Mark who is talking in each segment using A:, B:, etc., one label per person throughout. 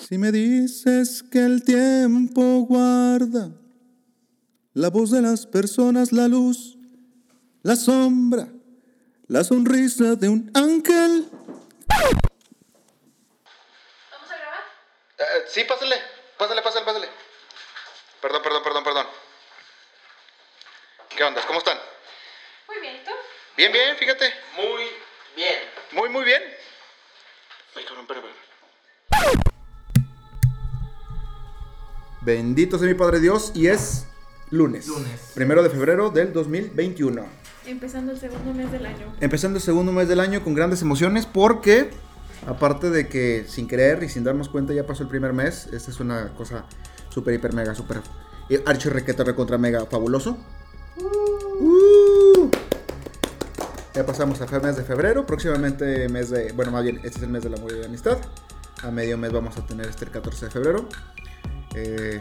A: Si me dices que el tiempo guarda la voz de las personas, la luz, la sombra, la sonrisa de un ángel.
B: ¿Vamos a grabar?
A: Eh, sí, pásale, pásale, pásale, pásale. Perdón, perdón, perdón, perdón. ¿Qué onda? ¿Cómo están?
B: Muy bien, ¿y tú?
A: Bien, bien, fíjate.
C: Muy bien.
A: Muy, muy bien. Ay, cabrón, espera, espera. Bendito sea mi Padre Dios y es lunes.
C: Lunes.
A: Primero de febrero del 2021.
B: Empezando el segundo mes del año.
A: Empezando el segundo mes del año con grandes emociones porque, aparte de que sin querer y sin darnos cuenta ya pasó el primer mes, esta es una cosa súper, hiper, mega, súper eh, archi requeta recontra mega fabuloso. Uh. Ya pasamos a fe- mes de febrero, próximamente mes de, bueno más bien, este es el mes del amor y de la amistad. A medio mes vamos a tener este el 14 de febrero. Eh,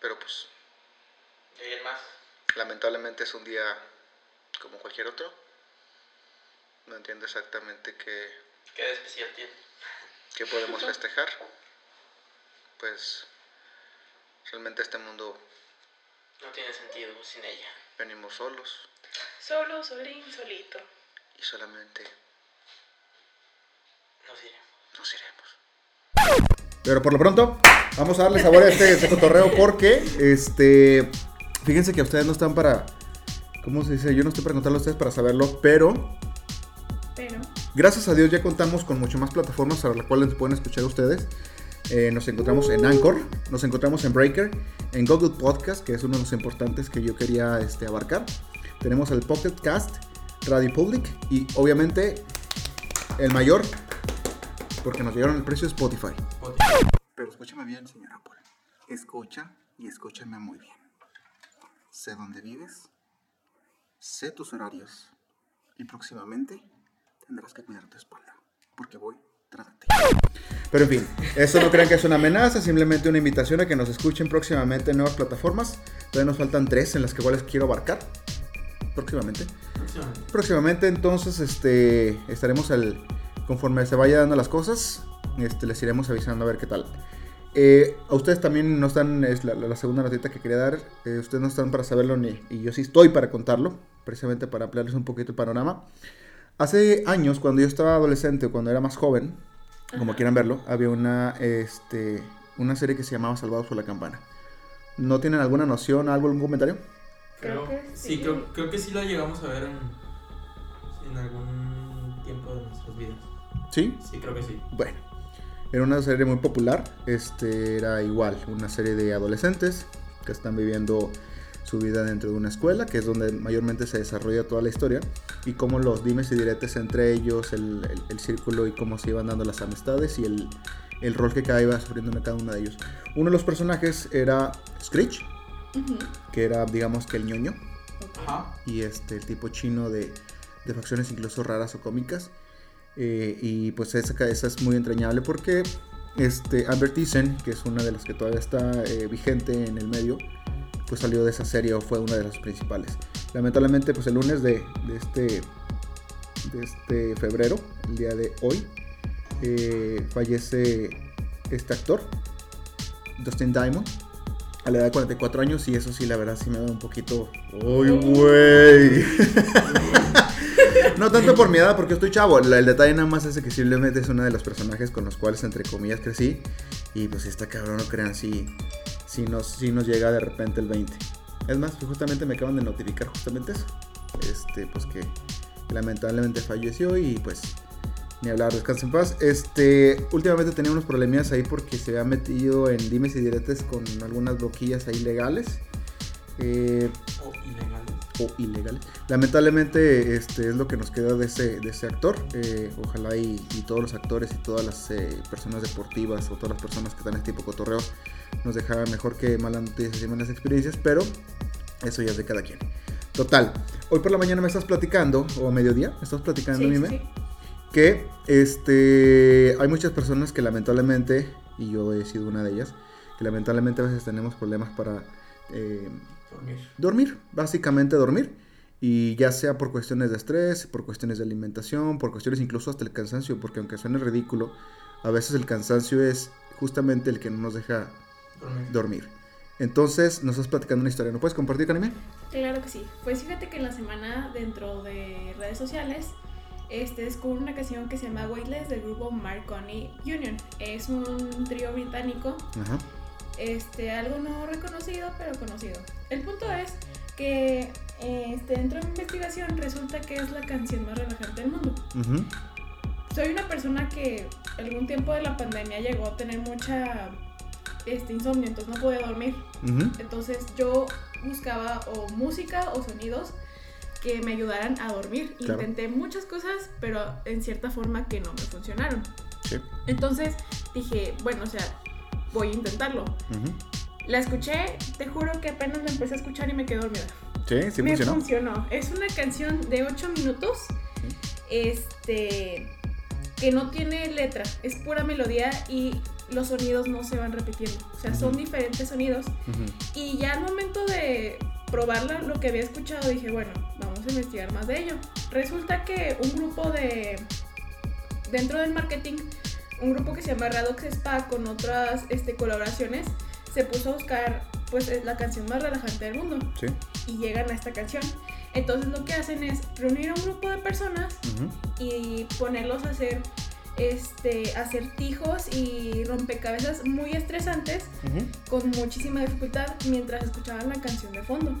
A: pero pues
C: ¿Y alguien más?
A: Lamentablemente es un día como cualquier otro. No entiendo exactamente qué,
C: ¿Qué de especial tiene?
A: qué podemos festejar. Pues realmente este mundo
C: No tiene sentido sin ella.
A: venimos solos
B: Solo, solín, solito.
A: y solamente
C: Nos iremos.
A: nos iremos. Pero por lo pronto, vamos a darle sabor a este, este cotorreo porque, este, fíjense que ustedes no están para, ¿cómo se dice? Yo no estoy para contarle a ustedes para saberlo, pero
B: Pero,
A: Gracias a Dios ya contamos con mucho más plataformas a las cuales pueden escuchar ustedes. Eh, nos encontramos en Anchor, nos encontramos en Breaker, en Google Podcast, que es uno de los importantes que yo quería este, abarcar. Tenemos el Pocket Cast, Radio Public y obviamente el mayor, porque nos llegaron el precio de Spotify. Pero escúchame bien, señor Apple. Escucha y escúchame muy bien. Sé dónde vives, sé tus horarios y próximamente tendrás que cuidar tu espalda, porque voy ti. Pero en fin, eso no crean que es una amenaza, simplemente una invitación a que nos escuchen próximamente en nuevas plataformas. Todavía nos faltan tres en las que cuales quiero abarcar. Próximamente.
C: Próximamente.
A: Próximamente entonces este, estaremos al, conforme se vaya dando las cosas, este, les iremos avisando a ver qué tal. Eh, a ustedes también no están, es la, la segunda notita que quería dar, eh, ustedes no están para saberlo ni, y yo sí estoy para contarlo, precisamente para ampliarles un poquito el panorama. Hace años, cuando yo estaba adolescente, cuando era más joven, como quieran verlo, había una, este, una serie que se llamaba Salvados por la Campana. ¿No tienen alguna noción, algo, algún comentario?
B: Creo
C: Creo,
B: que
C: sí,
B: sí.
C: creo, creo que sí la llegamos a ver en, en algún tiempo de nuestras vidas.
A: ¿Sí?
C: Sí, creo que sí.
A: Bueno, era una serie muy popular. Este era igual, una serie de adolescentes que están viviendo su vida dentro de una escuela, que es donde mayormente se desarrolla toda la historia, y cómo los dimes y diretes entre ellos, el, el- el círculo y cómo se iban dando las amistades y el, el rol que cada iba sufriendo en cada uno de ellos. Uno de los personajes era Screech, Que era, digamos que el ñoño,
C: Ajá.
A: y este el tipo chino de, de facciones incluso raras o cómicas. Eh, y pues esa, ca- esa es muy entrañable porque este Amber Thiessen, que es una de las que todavía está eh, vigente en el medio, pues salió de esa serie o fue una de las principales. Lamentablemente, pues el lunes de, de este, de este febrero, el día de hoy, eh, fallece este actor, Dustin Diamond, a la edad de 44 años y eso sí, la verdad sí me da un poquito... ¡Uy, güey! no tanto por mi edad, porque estoy chavo. La- El detalle nada más es que simplemente es uno de los personajes con los cuales, entre comillas, crecí. Y pues está cabrón, no crean, si, si, nos, si nos llega de repente el 20. Es más, pues, justamente me acaban de notificar justamente eso. Este, pues que lamentablemente falleció y pues ni hablar, descansa en paz. Este, últimamente tenía unos problemillas ahí porque se había metido en dimes y diretes con algunas bloquillas ahí legales. Eh,
C: O ilegales.
A: o ilegales. Lamentablemente este es lo que nos queda de ese, de ese actor. Eh, ojalá y, y todos los actores y todas las eh, personas deportivas o todas las personas que están en este tipo de cotorreo nos dejaran mejor que malas noticias y malas experiencias, pero eso ya es de cada quien. Total, hoy por la mañana me estás platicando, o a mediodía, me estás platicando,
B: Sí,
A: Mime,
B: sí.
A: Que este, hay muchas personas que lamentablemente, y yo he sido una de ellas, que lamentablemente a veces tenemos problemas para eh,
C: Dormir.
A: dormir, básicamente dormir. Y ya sea por cuestiones de estrés, por cuestiones de alimentación, por cuestiones incluso hasta el cansancio, porque aunque suene ridículo, a veces el cansancio es justamente el que no nos deja
C: Dormir.
A: dormir. Entonces, nos estás platicando una historia. ¿No puedes compartir, Kanime?
B: Claro que sí. Pues fíjate que en la semana dentro de redes sociales este, descubrí una canción que se llama Weightless del grupo Marconi Union. Es un trío británico,
A: Ajá.
B: este, algo no reconocido, pero conocido. El punto es que este, dentro de mi investigación resulta que es la canción más relajante del mundo. Soy una persona que algún tiempo de la pandemia llegó a tener mucha este, insomnio, entonces no podía dormir. Entonces yo buscaba o música o sonidos que me ayudaran a dormir.
A: Claro.
B: Intenté muchas cosas, pero en cierta forma que no me funcionaron.
A: Sí.
B: Entonces dije, bueno, o sea, voy a intentarlo.
A: Ujú.
B: La escuché, te juro que apenas la empecé a escuchar y me quedé dormida.
A: Sí, sí
B: me
A: funcionó.
B: funcionó. Es una canción de 8 minutos. Este que no tiene letra, es pura melodía y los sonidos no se van repitiendo. O sea, son
A: Ujú.
B: diferentes sonidos.
A: Ujú.
B: Y ya al momento de probarla, lo que había escuchado, dije, bueno, a investigar más de ello. Resulta que un grupo de... Dentro del marketing, un grupo que se llama Radox Spa con otras este, colaboraciones, se puso a buscar pues la canción más relajante del mundo
A: Sí.
B: y llegan a esta canción. Entonces lo que hacen es reunir a un grupo de personas y ponerlos a hacer este acertijos y rompecabezas muy estresantes con muchísima dificultad mientras escuchaban la canción de fondo.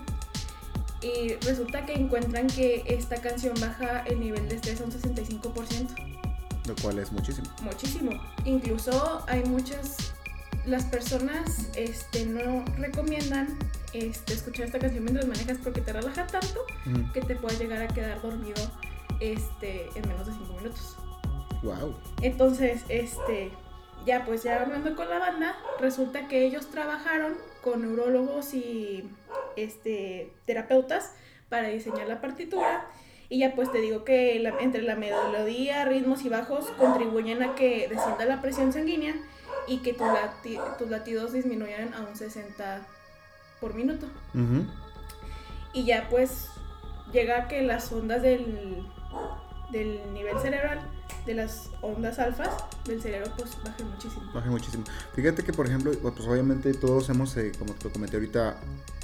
B: Y resulta que encuentran que esta canción baja el nivel de estrés a un 65%.
A: Lo cual es muchísimo.
B: Muchísimo. Incluso hay muchas... Las personas este, no recomiendan este, escuchar esta canción mientras manejas porque te relaja tanto que te puedes llegar a quedar dormido este, en menos de 5 minutos.
A: Wow.
B: Entonces, este, ya pues ya hablando con la banda, resulta que ellos trabajaron con neurólogos y este, terapeutas para diseñar la partitura. Y ya pues te digo que la- entre la melodía, ritmos y bajos contribuyen a que descienda la presión sanguínea y que tus, lati- tus latidos disminuyan a un 60 por minuto. Y ya pues llega a que las ondas del, del nivel cerebral, de las ondas alfas del cerebro, pues bajen muchísimo.
A: Baja muchísimo. Fíjate que, por ejemplo, pues obviamente todos hemos, eh, como te lo comenté ahorita,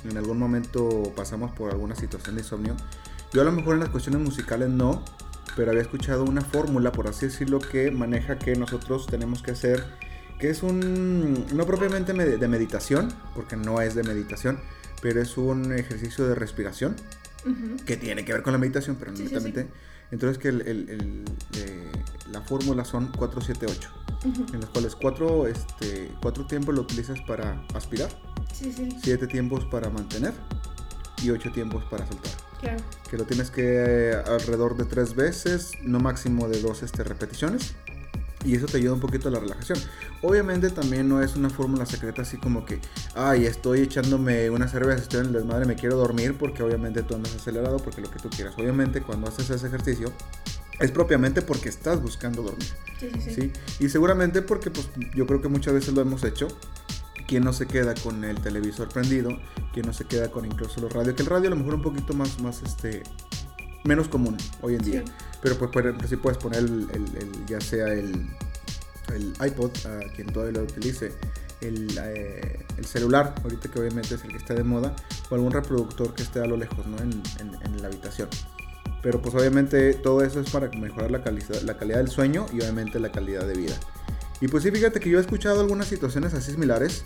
A: en algún momento pasamos por alguna situación de insomnio. Yo a lo mejor en las cuestiones musicales no, pero había escuchado una fórmula, por así decirlo, que maneja que nosotros tenemos que hacer, que es un, no propiamente me- de meditación, porque no es de meditación, pero es un ejercicio de respiración que tiene que ver con la meditación, pero no
B: Sí, sí,
A: netamente. Entonces que el- el- el, eh, la fórmula son 478
B: Ujú.
A: en los cuales cuatro, este, cuatro tiempos lo utilizas para aspirar,
B: Sí, sí,
A: siete tiempos para mantener y ocho tiempos para soltar.
B: claro.
A: Que lo tienes que eh, alrededor de tres veces, no máximo de dos este, repeticiones. Y eso te ayuda un poquito a la relajación. Obviamente también no es una fórmula secreta así como que, ay, estoy echándome una cerveza, estoy en el desmadre, me quiero dormir porque obviamente tú andas acelerado, porque lo que tú quieras. Obviamente cuando haces ese ejercicio es propiamente porque estás buscando dormir.
B: Sí, sí, sí.
A: ¿sí? Y seguramente porque pues yo creo que muchas veces lo hemos hecho. ¿Quién no se queda con el televisor prendido? ¿Quién no se queda con incluso los radios? Que el radio a lo mejor un poquito más, más este, menos común hoy en día.
B: Sí.
A: Pero pues por ejemplo, sí puedes poner el, ya sea el, el iPod, a quien todavía lo utilice, el, eh, el celular, ahorita que obviamente es el que está de moda, o algún reproductor que esté a lo lejos, ¿no? En, en- en la habitación. Pero pues obviamente todo eso es para mejorar la, calidad la calidad del sueño y obviamente la calidad de vida. Y pues sí, fíjate que yo he escuchado algunas situaciones así similares.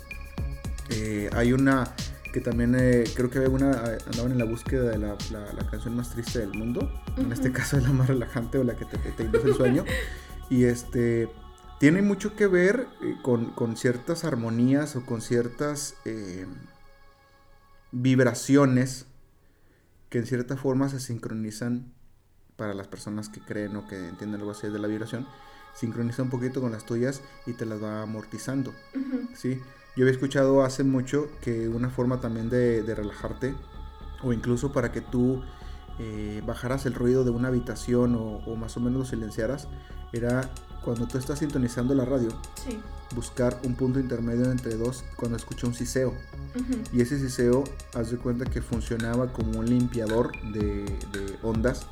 A: Eh, hay una que también eh, creo que había una, eh, andaban en la búsqueda de la, la- la canción más triste del mundo. En este caso es la más relajante o la que te, te induce el sueño. y este tiene mucho que ver eh, con, con ciertas armonías o con ciertas eh, vibraciones que en cierta forma se sincronizan para las personas que creen o que entienden algo así de la vibración. Sincroniza un poquito con las tuyas y te las va amortizando. ¿sí? Yo había escuchado hace mucho que una forma también de, de relajarte, o incluso para que tú eh, bajaras el ruido de una habitación o, o más o menos lo silenciaras, era cuando tú estás sintonizando la radio,
B: Sí.
A: buscar un punto intermedio entre dos cuando escucha un siseo. Y ese siseo, haz de cuenta que funcionaba como un limpiador de, de ondas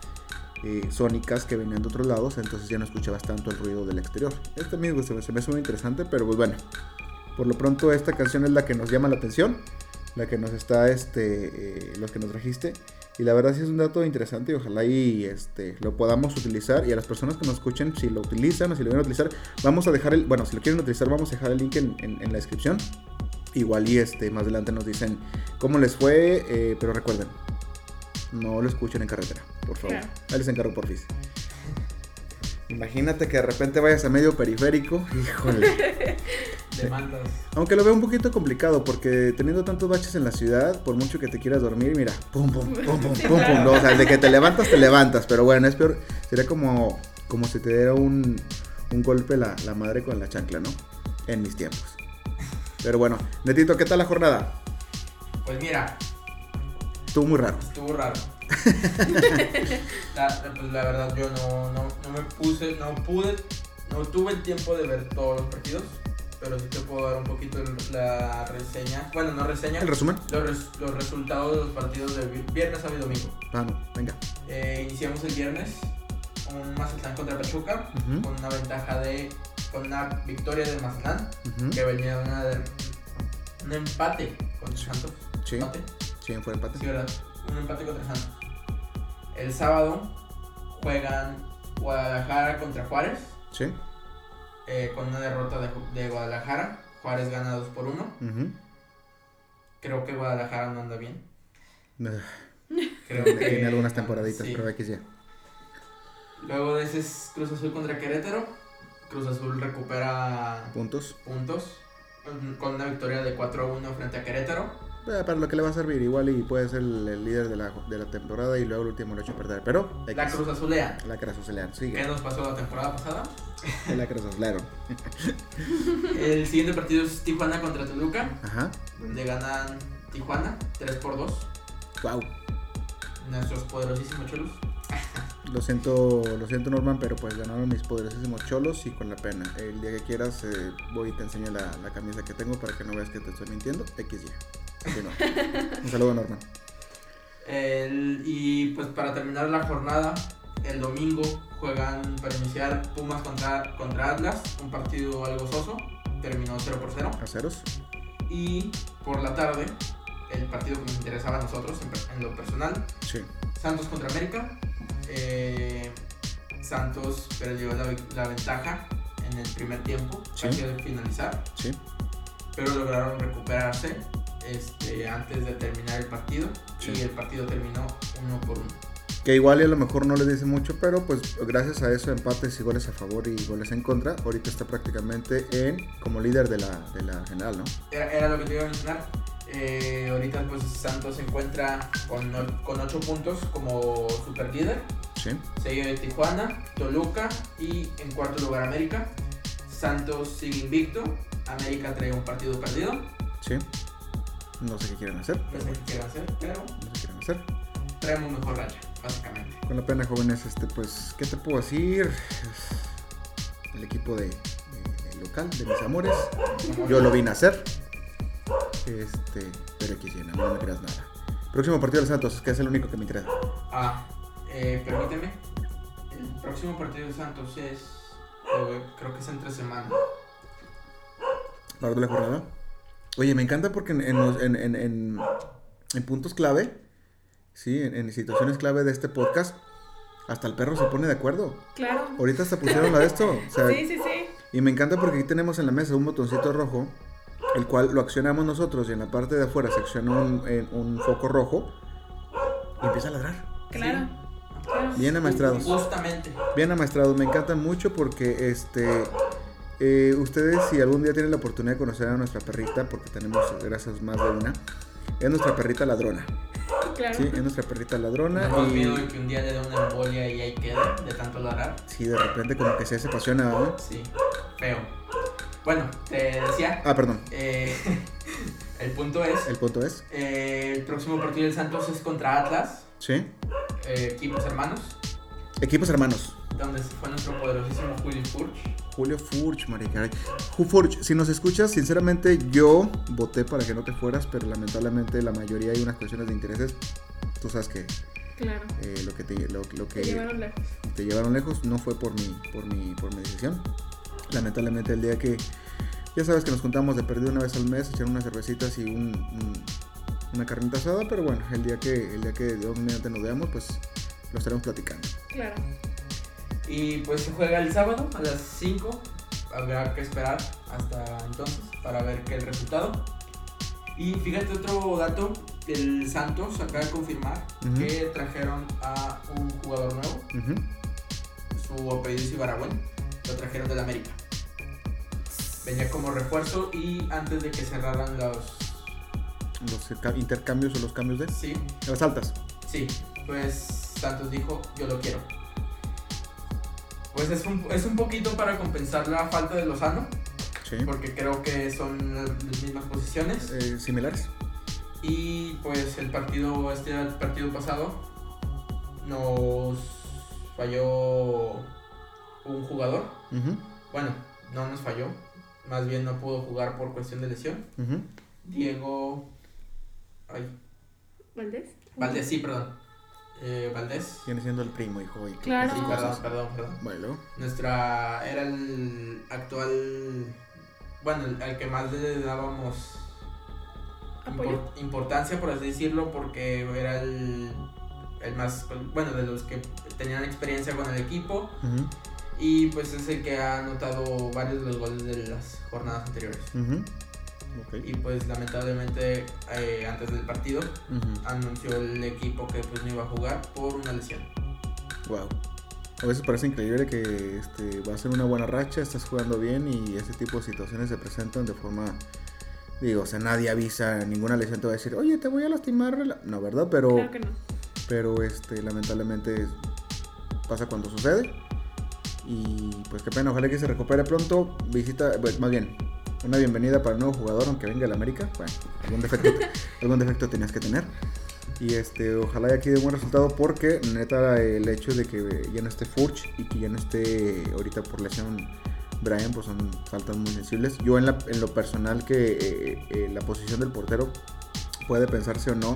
A: eh, sónicas que venían de otros lados, entonces ya no escuchabas tanto el ruido del exterior. Este amigo se me, se me hace muy interesante, pero pues bueno, por lo pronto esta canción es la que nos llama la atención, la que nos está, este, eh, lo que nos trajiste. Y la verdad sí es un dato interesante y ojalá y este, lo podamos utilizar. Y a las personas que nos escuchen, si lo utilizan o si lo quieren utilizar, vamos a dejar el, bueno, si lo quieren utilizar, vamos a dejar el link en, en- en la descripción. Igual y este, más adelante nos dicen cómo les fue, eh, pero recuerden, no lo escuchen en carretera, por favor. Ahí les encargo por fin. Imagínate que de repente vayas a medio periférico, híjole.
C: Demandas.
A: Aunque lo veo un poquito complicado porque teniendo tantos baches en la ciudad, por mucho que te quieras dormir, mira, pum, pum, pum, pum, pum,
B: Sí,
A: pum. O sea, de que te levantas, te levantas. Pero bueno, es peor. Sería como, como si te diera un, un golpe la, la madre con la chancla, ¿no? En mis tiempos. Pero bueno, Netito, ¿qué tal la jornada?
C: Pues mira,
A: Estuvo muy raro.
C: estuvo raro. La, pues la verdad yo no, no, no me puse, no pude, no tuve el tiempo de ver todos los partidos, pero sí te puedo dar un poquito la reseña, bueno no reseña,
A: ¿El resumen?
C: los, res- los resultados de los partidos de vi- viernes, sábado y domingo.
A: Ah, no, venga.
C: Eh, iniciamos el viernes, un Mazatlán contra Pachuca,
A: Ujú,
C: con una ventaja de, con una victoria de Mazatlán,
A: ujú.
C: que venía de una, un empate contra Santos.
A: Sí,
C: Empate.
A: sí, fue empate.
C: Sí, ¿verdad? Un empate contra Santos. El sábado juegan Guadalajara contra Juárez,
A: Sí.
C: eh, con una derrota de, Guadalajara. Juárez gana 2 por 1.
A: ujú.
C: Creo que Guadalajara no anda bien. Creo que
A: Tiene algunas temporaditas,
C: sí.
A: pero ya.
C: Luego de ese es Cruz Azul contra Querétaro. Cruz Azul recupera
A: Puntos.
C: puntos mm, con una victoria de 4 a 1 frente a Querétaro.
A: Eh, para lo que le va a servir, igual y puede ser el, el líder de la, de la temporada y luego el último lo ha hecho perder. Pero
C: La. Cruz Azulea.
A: La Cruz Azulea,
C: ¿Qué
A: sigue.
C: nos pasó la temporada pasada?
A: La Cruz Azulea.
C: El siguiente partido es Tijuana contra Toluca,
A: Ajá.
C: donde ganan Tijuana 3 por 2.
A: Wow.
C: Nuestros poderosísimos cholos.
A: Lo siento, lo siento Norman, pero pues ganaron mis poderosísimos cholos y con la pena. El día que quieras eh, voy y te enseño la, la camisa que tengo para que no veas que te estoy mintiendo. XY. Continúa. Un saludo Norman.
C: El- y pues para terminar la jornada, el domingo juegan para iniciar Pumas contra, contra Atlas, un partido algo soso, terminó 0 por 0.
A: A ceros.
C: Y por la tarde, el partido que nos interesaba a nosotros en, lo personal,
A: Sí.
C: Santos contra América. Eh, Santos perdió la, vi- la ventaja en el primer tiempo,
A: Sí.
C: casi al finalizar.
A: Sí.
C: pero lograron recuperarse este, antes de terminar el partido
A: Sí.
C: y el partido terminó uno por uno.
A: Que igual y a lo mejor no le dice mucho, pero pues gracias a eso empates y goles a favor y goles en contra, ahorita está prácticamente en como líder de la, de la general, ¿no?
C: Era, era lo que te iba a mencionar. Eh, ahorita pues Santos se encuentra con, con 8 puntos como super líder,
A: Sí.
C: seguido de Tijuana, Toluca y en cuarto lugar América. Santos sigue invicto, América trae un partido perdido,
A: Sí. No sé qué quieren hacer.
C: no sé qué quieren hacer, pero
A: No sé qué quieren hacer.
C: traemos mejor racha, básicamente.
A: Con la pena, jóvenes, este, pues, ¿qué te puedo decir? El equipo de, de- de local, de mis amores, yo lo vine a hacer. Este, pero X llena, no me creas nada. Próximo partido de Santos, que es el único que me interesa.
C: Ah, eh, permíteme. El próximo partido de Santos es. eh, creo que es entre semana.
A: Para de la jornada. Oye, me encanta porque en, en, los- en, en- en- en puntos clave, sí, en, en situaciones clave de este podcast, hasta el perro se pone de acuerdo.
B: Claro.
A: Ahorita hasta pusieron la de esto. O sea,
B: Sí, sí, sí.
A: Y me encanta porque aquí tenemos en la mesa un botoncito rojo, el cual lo accionamos nosotros y en la parte de afuera se acciona un, en- un foco rojo y empieza a ladrar.
B: Claro. claro.
A: Bien amaestrados.
C: Justamente.
A: Bien amaestrados, me encanta mucho porque este eh, ustedes si algún día tienen la oportunidad de conocer a nuestra perrita, porque tenemos gracias más de una, es nuestra perrita ladrona.
B: Claro.
A: Sí, es nuestra perrita ladrona
C: de
A: y
C: que un día le dé una embolia y ahí quede de tanto ladrar.
A: sí, de repente como que se se apasiona, ¿no?
C: Sí, feo. Bueno, te decía.
A: Ah, perdón,
C: eh, el punto es.
A: el punto es,
C: eh, el próximo partido del Santos es contra Atlas.
A: sí,
C: eh, equipos hermanos,
A: Equipos hermanos.
C: donde fue nuestro poderosísimo Julio Furch.
A: Julio Furch, marica. Ju- Furch, si nos escuchas, sinceramente yo voté para que no te fueras, pero lamentablemente la mayoría hay unas cuestiones de intereses. Tú sabes que
B: Claro.
A: eh, lo que te, lo, lo que
B: Te llevaron lejos.
A: te llevaron lejos no fue por mi, por mi, por mi decisión. Lamentablemente el día que, ya sabes que nos juntamos de perdido una vez al mes, echar unas cervecitas y un, un- una carnita asada, pero bueno, el día que, el día que Dios mediante nos veamos, pues lo estaremos platicando.
B: Claro.
C: Y pues se juega el sábado a las 5. Habrá que esperar hasta entonces para ver qué el resultado. Y fíjate otro dato, el Santos acaba de confirmar que trajeron a un jugador nuevo, su apellido es Ibaragüen, lo trajeron del América. Venía como refuerzo y antes de que cerraran los...
A: Los ca- intercambios o los cambios de
C: Sí,
A: las altas.
C: Sí, pues Santos dijo, yo lo quiero. Pues es un, es un poquito para compensar la falta de Lozano,
A: Sí.
C: porque creo que son las mismas posiciones.
A: Eh, similares.
C: Y pues el partido, este partido pasado, nos falló un jugador.
A: Ujú.
C: Bueno, no nos falló, más bien no pudo jugar por cuestión de lesión. Diego... Ay,
B: ¿Valdés?
C: Valdés, sí, perdón. Eh, Valdés.
A: Viene siendo el primo, hijo. Y
B: Claro.
C: Sí, perdón, perdón, perdón.
A: Bueno,
C: Nuestra. Era el actual. Bueno, el, al que más le dábamos importancia, por así decirlo, porque era el, el más. Bueno, de los que tenían experiencia con el equipo. Y pues es el que ha anotado varios de los goles de las jornadas anteriores. Y pues lamentablemente, eh, antes del partido, anunció el equipo que pues no iba a jugar por una lesión.
A: Wow. A veces parece increíble que este, va a ser una buena racha, estás jugando bien y ese tipo de situaciones se presentan de forma. Digo, o sea, nadie avisa, ninguna lesión te va a decir, oye, te voy a lastimar. rela-". No, ¿verdad? Pero,
B: Claro que no.
A: pero este, lamentablemente pasa cuando sucede. Y pues qué pena, ojalá que se recupere pronto. Visita, pues, más bien, una bienvenida para el nuevo jugador, aunque venga a la América. Bueno, algún defecto, algún defecto tenías que tener. Y este, ojalá y aquí dé buen resultado porque neta el hecho de que ya no esté Furch y que ya no esté ahorita por lesión Brian, pues son faltas muy sensibles. Yo en, la- en lo personal que eh, eh, la posición del portero puede pensarse o no.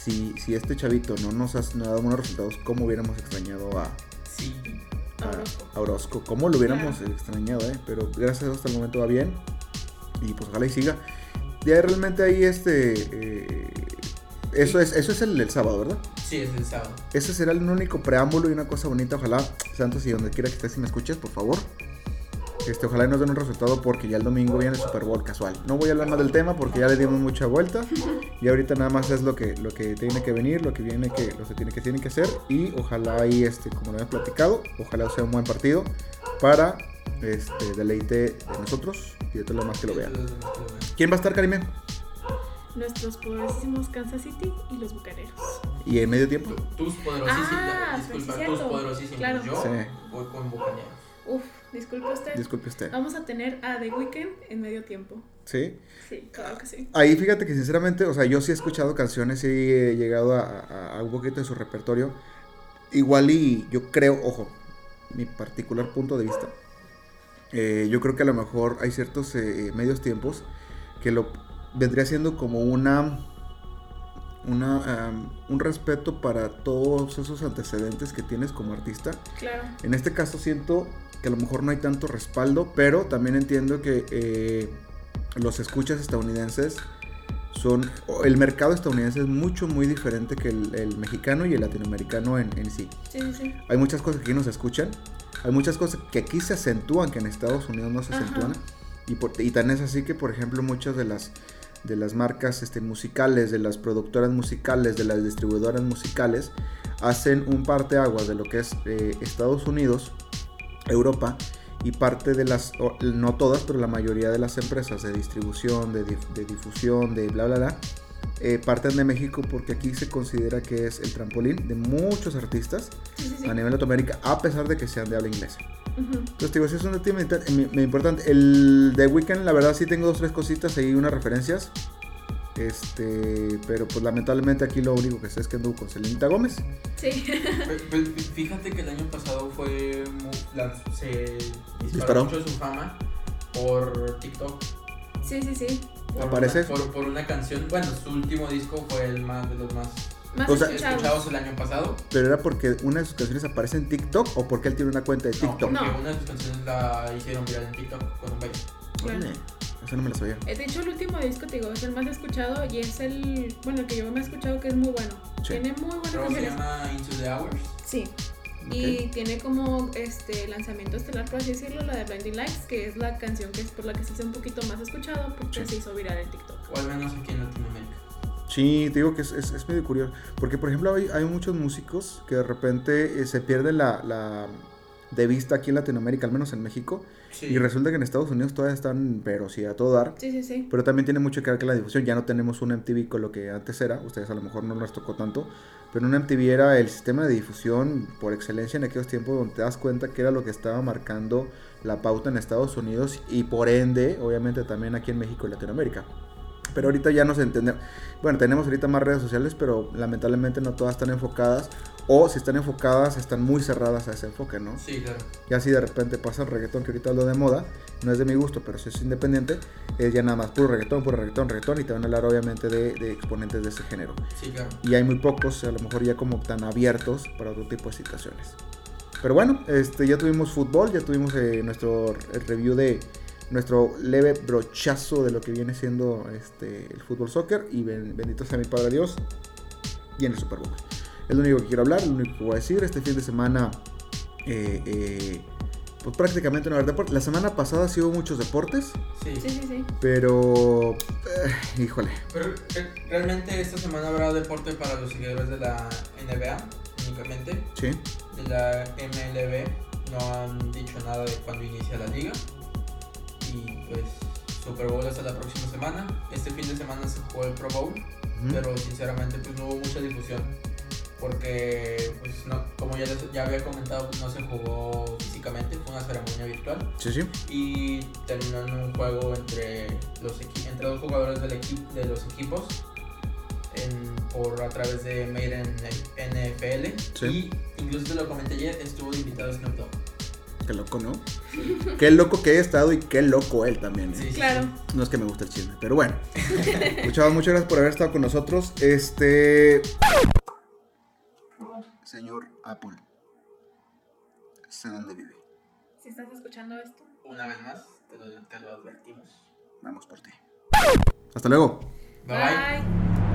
A: Si, si este chavito no nos ha, no ha dado buenos resultados, ¿cómo hubiéramos extrañado a,
C: Sí.
A: A,
B: Orozco.
A: a Orozco? ¿Cómo lo hubiéramos extrañado, eh? Pero gracias a Dios hasta el momento va bien. Y pues ojalá y siga. Ya realmente ahí este... eh, eso es, eso es el, el sábado, ¿verdad?
C: Sí, es el sábado.
A: Ese será el único preámbulo y una cosa bonita. Ojalá, Santos, y donde quiera que estés, si me escuches, por favor. Este, ojalá y nos den un resultado porque ya el domingo viene el Super Bowl casual. No voy a hablar más del tema porque ya le dimos mucha vuelta. Y ahorita nada más es lo que, lo que tiene que venir, lo que viene que, lo que tiene que tiene que hacer. Y ojalá y este, como lo hemos platicado, ojalá sea un buen partido para este deleite de nosotros y de todos los demás que lo vean. ¿Quién va a estar, Karime?
B: Nuestros poderosísimos Kansas City y los Bucaneros.
A: Y en medio tiempo.
C: Tus poderosísimos.
B: Ah,
C: disculpa,
B: sí,
C: tus poderosísimos.
B: Claro.
C: Yo
A: Sí.
C: voy con Bucaneros.
B: Uf, disculpe usted.
A: Disculpe usted.
B: Vamos a tener a The Weeknd en medio tiempo.
A: ¿Sí?
B: Sí, claro que sí.
A: Ahí fíjate que sinceramente, o sea, yo sí he escuchado canciones y he llegado a, a- a un poquito de su repertorio. Igual y yo creo, ojo, mi particular punto de vista. eh, yo creo que a lo mejor hay ciertos eh, medios tiempos que lo vendría siendo como una, una am, un respeto para todos esos antecedentes que tienes como artista.
B: Claro.
A: En este caso siento que a lo mejor no hay tanto respaldo, pero también entiendo que eh, los escuchas estadounidenses son... El mercado estadounidense es mucho, muy diferente que el, el mexicano y el latinoamericano en, en sí.
B: Sí, sí.
A: Hay muchas cosas que aquí no se escuchan, hay muchas cosas que aquí se acentúan, que en Estados Unidos no se
B: Ajá.
A: acentúan. Y, por- y tan es así que, por ejemplo, muchas de las, de las marcas este, musicales, de las productoras musicales, de las distribuidoras musicales, hacen un parteaguas de lo que es eh, Estados Unidos, Europa y parte de las, no todas, pero la mayoría de las empresas de distribución, de, de difusión, de bla, bla, bla, eh, parten de México porque aquí se considera que es el trampolín de muchos artistas
B: Sí, sí, sí.
A: a nivel Latinoamérica, a pesar de que sean de habla inglesa. Entonces, digo, sí es un tema importante. El The Weeknd, la verdad, sí tengo dos, tres cositas ahí, unas referencias. Este, pero pues lamentablemente aquí lo único que sé es que anduvo con Selenita Gómez.
B: Sí.
C: Pues, pues, fíjate que el año pasado fue la- se disparó,
A: Disparó.
C: mucho su fama por TikTok.
B: Sí, sí, sí.
C: Por
A: ¿Aparece?
C: Una, por, por una canción. Bueno, su último disco fue el más de los más
B: Más
A: O sea,
B: escuchados.
C: escuchados el año pasado.
A: Pero era porque una de sus canciones aparece en TikTok o porque él tiene una cuenta de
C: No,
A: TikTok.
C: porque
B: No.
C: una de sus canciones la hicieron viral en TikTok con un baile.
B: Claro.
A: Eso no me lo sabía.
B: Eh, De hecho, el último disco, te digo, es el más escuchado y es el, bueno, el que yo me he escuchado que es muy bueno.
A: Sí.
B: Tiene muy buenas
C: que se
B: canciones.
C: llama Into the Hours.
B: Sí. Y tiene como este lanzamiento estelar, por así decirlo, la de Blinding Lights, que es la canción que es por la que se hizo un poquito más escuchado porque
A: Sí.
B: se hizo viral en TikTok.
C: O al menos aquí en Latinoamérica.
A: Sí, te digo que es, es- es medio curioso. Porque, por ejemplo, hay, hay muchos músicos que de repente eh, se pierden la, la de vista aquí en Latinoamérica, al menos en México.
C: Sí.
A: Y resulta que en Estados Unidos todavía están, pero sí, a todo dar.
B: Sí, sí, sí.
A: Pero también tiene mucho que ver con la difusión. Ya no tenemos un MTV con lo que antes era. Ustedes a lo mejor no les tocó tanto. Pero un MTV era el sistema de difusión por excelencia en aquellos tiempos donde te das cuenta que era lo que estaba marcando la pauta en Estados Unidos y por ende, obviamente también aquí en México y Latinoamérica. Pero ahorita ya nos entendemos. Bueno, tenemos ahorita más redes sociales, pero lamentablemente no todas están enfocadas. O si están enfocadas, están muy cerradas a ese enfoque, ¿no?
C: Sí, claro.
A: Y así de repente pasa el reggaetón, que ahorita es lo de moda, no es de mi gusto, pero si es independiente, es ya nada más puro reggaetón, puro reggaetón, reggaetón, y te van a hablar obviamente de, de exponentes de ese género.
C: Sí, claro.
A: Y hay muy pocos, a lo mejor ya como tan abiertos para otro tipo de situaciones. Pero bueno, este, ya tuvimos fútbol, ya tuvimos eh, nuestro review de nuestro leve brochazo de lo que viene siendo este, el fútbol soccer, y ben- bendito sea mi Padre Dios, y en el Super Bowl. Es lo único que quiero hablar, lo único que voy a decir. Este fin de semana, eh, eh, pues prácticamente no va a haber deporte. La semana pasada sí hubo muchos deportes,
C: Sí.
B: Sí, sí, sí.
A: pero. eh, híjole.
C: Pero realmente esta semana habrá deporte para los seguidores de la NBA únicamente.
A: Sí.
C: De la MLB no han dicho nada de cuándo inicia la liga. Pues Super Bowl hasta la próxima semana. Este fin de semana se jugó el Pro Bowl. Pero sinceramente pues no hubo mucha difusión porque pues no, como ya, les- ya había comentado pues, no se jugó físicamente fue una ceremonia virtual
A: Sí, sí.
C: y terminó en un juego entre los entre dos jugadores del de los equipos en- por a través de Made in NFL
A: Sí.
C: y incluso te lo comenté ayer estuvo invitado Snoop Dogg
A: Qué loco, ¿no? qué loco que he estado y qué loco él también. ¿eh?
C: Sí,
B: Claro.
A: No es que me guste el chisme, pero bueno. Chavos, muchas gracias por haber estado con nosotros. Este. Señor Apple. Sé dónde vive.
B: Si estás escuchando esto.
C: una vez más te lo, te lo advertimos
A: Vamos por ti. Hasta luego.
C: bye. Bye.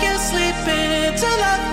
D: can't sleep until I